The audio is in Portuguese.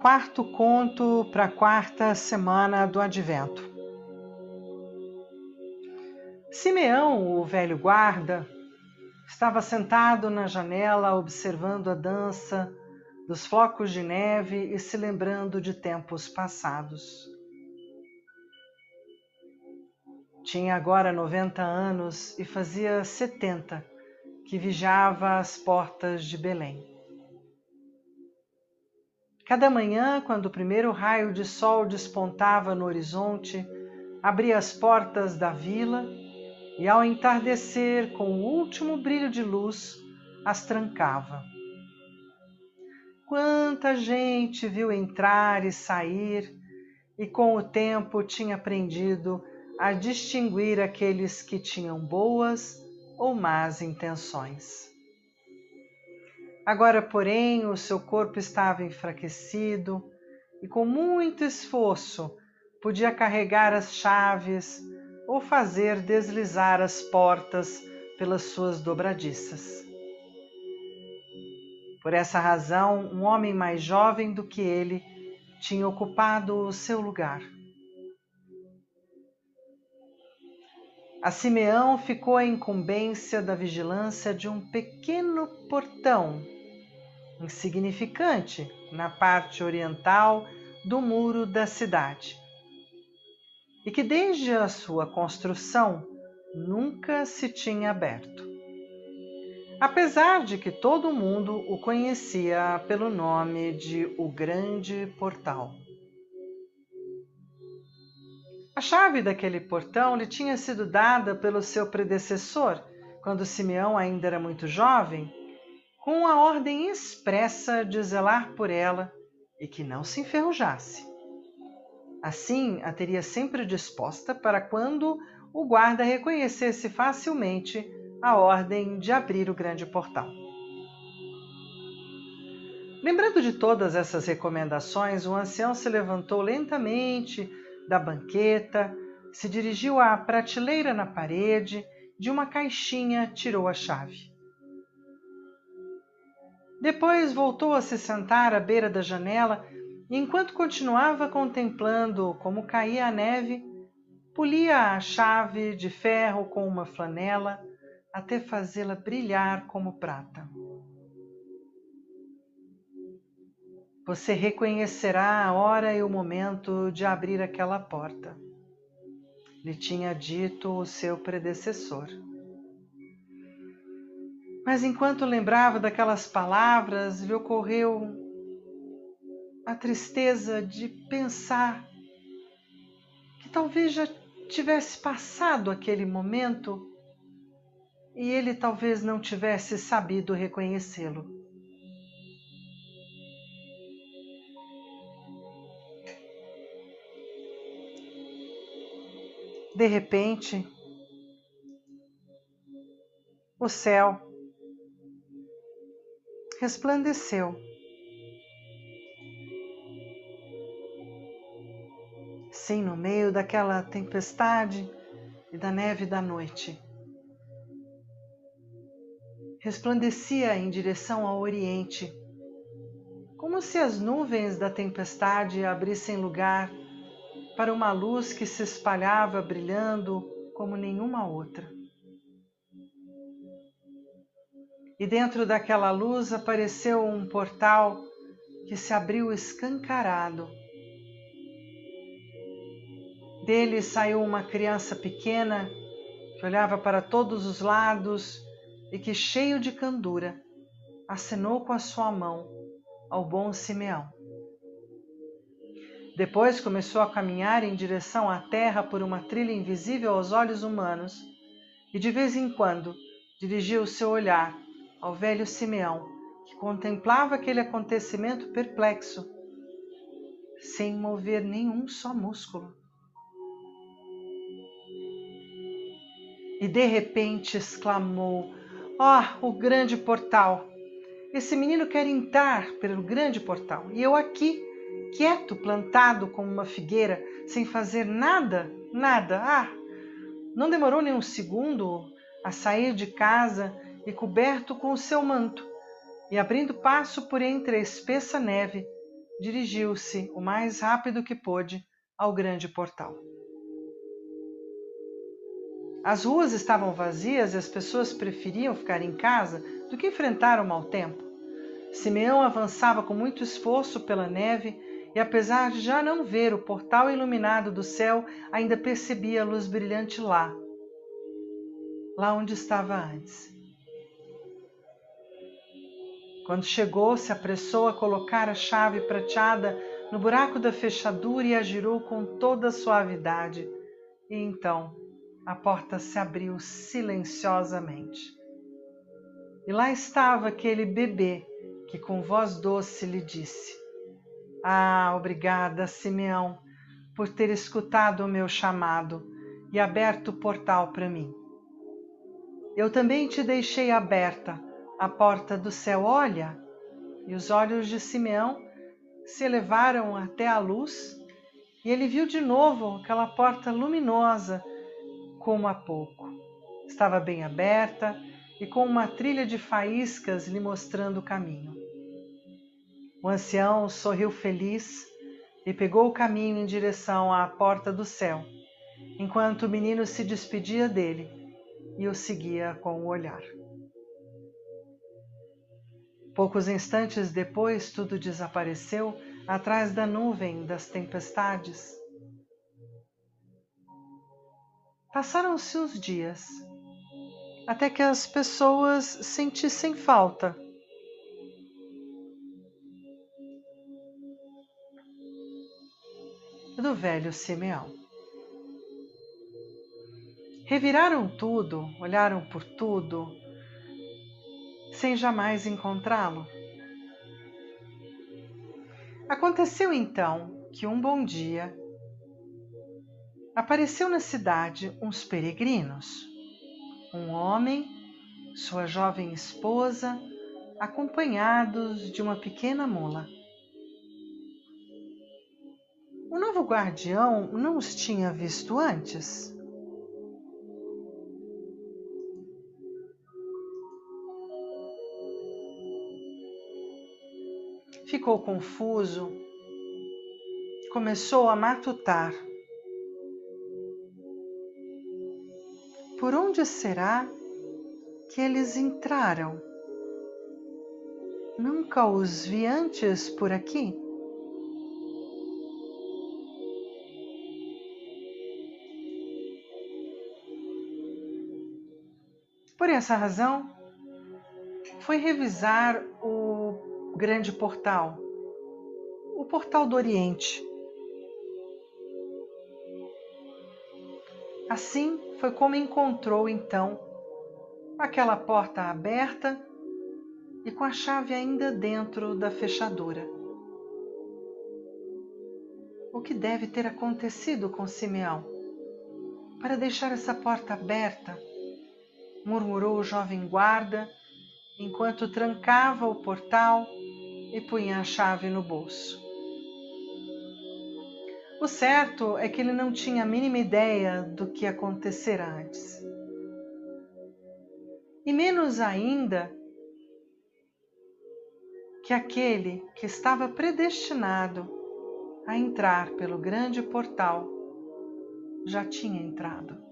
Quarto conto para a quarta semana do Advento. Simeão, o velho guarda, estava sentado na janela observando a dança dos flocos de neve e se lembrando de tempos passados. Tinha agora 90 anos e fazia 70 que vigiava as portas de Belém. Cada manhã, quando o primeiro raio de sol despontava no horizonte, abria as portas da vila e, ao entardecer, com o último brilho de luz, as trancava. Quanta gente viu entrar e sair, e com o tempo tinha aprendido a distinguir aqueles que tinham boas ou más intenções. Agora, porém, o seu corpo estava enfraquecido e, com muito esforço, podia carregar as chaves ou fazer deslizar as portas pelas suas dobradiças. Por essa razão, um homem mais jovem do que ele tinha ocupado o seu lugar. A Simeão ficou a incumbência da vigilância de um pequeno portão insignificante na parte oriental do muro da cidade, e que desde a sua construção nunca se tinha aberto. Apesar de que todo mundo o conhecia pelo nome de o Grande Portal. A chave daquele portão lhe tinha sido dada pelo seu predecessor, quando Simeão ainda era muito jovem, com a ordem expressa de zelar por ela e que não se enferrujasse. Assim, a teria sempre disposta para quando o guarda reconhecesse facilmente a ordem de abrir o grande portal. Lembrando de todas essas recomendações, o ancião se levantou lentamente da banqueta, se dirigiu à prateleira na parede, de uma caixinha tirou a chave. Depois voltou a se sentar à beira da janela e, enquanto continuava contemplando como caía a neve, polia a chave de ferro com uma flanela até fazê-la brilhar como prata. Você reconhecerá a hora e o momento de abrir aquela porta, lhe tinha dito o seu predecessor. Mas enquanto lembrava daquelas palavras, lhe ocorreu a tristeza de pensar que talvez já tivesse passado aquele momento e ele talvez não tivesse sabido reconhecê-lo. De repente, o céu resplandeceu. Sim, no meio daquela tempestade e da neve da noite. Resplandecia em direção ao oriente, como se as nuvens da tempestade abrissem lugar para uma luz que se espalhava brilhando como nenhuma outra. E dentro daquela luz apareceu um portal que se abriu escancarado. Dele saiu uma criança pequena que olhava para todos os lados e que, cheio de candura, acenou com a sua mão ao bom Simeão. Depois começou a caminhar em direção à terra por uma trilha invisível aos olhos humanos e, de vez em quando, dirigia o seu olhar ao velho Simeão, que contemplava aquele acontecimento perplexo, sem mover nenhum só músculo. E de repente exclamou: Oh, o grande portal! Esse menino quer entrar pelo grande portal e eu aqui, quieto, plantado como uma figueira, sem fazer nada, nada. Ah! Não demorou nem um segundo a sair de casa e coberto com o seu manto, e abrindo passo por entre a espessa neve, dirigiu-se o mais rápido que pôde ao grande portal. As ruas estavam vazias e as pessoas preferiam ficar em casa do que enfrentar o mau tempo. Simeão avançava com muito esforço pela neve e, apesar de já não ver o portal iluminado do céu, ainda percebia a luz brilhante lá, lá onde estava antes. Quando chegou, se apressou a colocar a chave prateada no buraco da fechadura e a girou com toda suavidade. E então a porta se abriu silenciosamente. E lá estava aquele bebê que com voz doce lhe disse: Ah, obrigada, Simeão, por ter escutado o meu chamado e aberto o portal para mim. Eu também te deixei aberta a porta do céu, olha! E os olhos de Simeão se elevaram até a luz, e ele viu de novo aquela porta luminosa como há pouco. Estava bem aberta e com uma trilha de faíscas lhe mostrando o caminho. O ancião sorriu feliz e pegou o caminho em direção à porta do céu, enquanto o menino se despedia dele e o seguia com o olhar. Poucos instantes depois, tudo desapareceu atrás da nuvem das tempestades. Passaram-se os dias, até que as pessoas sentissem falta. Do velho Simeão. Reviraram tudo, olharam por tudo, sem jamais encontrá-lo. Aconteceu então que um bom dia apareceu na cidade uns peregrinos, um homem, sua jovem esposa, acompanhados de uma pequena mula. O novo guardião não os tinha visto antes. Ficou confuso, começou a matutar. Por onde será que eles entraram? Nunca os vi antes por aqui. Por essa razão, foi revisar o grande portal, o portal do Oriente. Assim foi como encontrou então aquela porta aberta e com a chave ainda dentro da fechadura. O que deve ter acontecido com Simeão para deixar essa porta aberta? murmurou o jovem guarda enquanto trancava o portal e punha a chave no bolso. O certo é que ele não tinha a mínima ideia do que acontecera antes. E menos ainda que aquele que estava predestinado a entrar pelo grande portal já tinha entrado.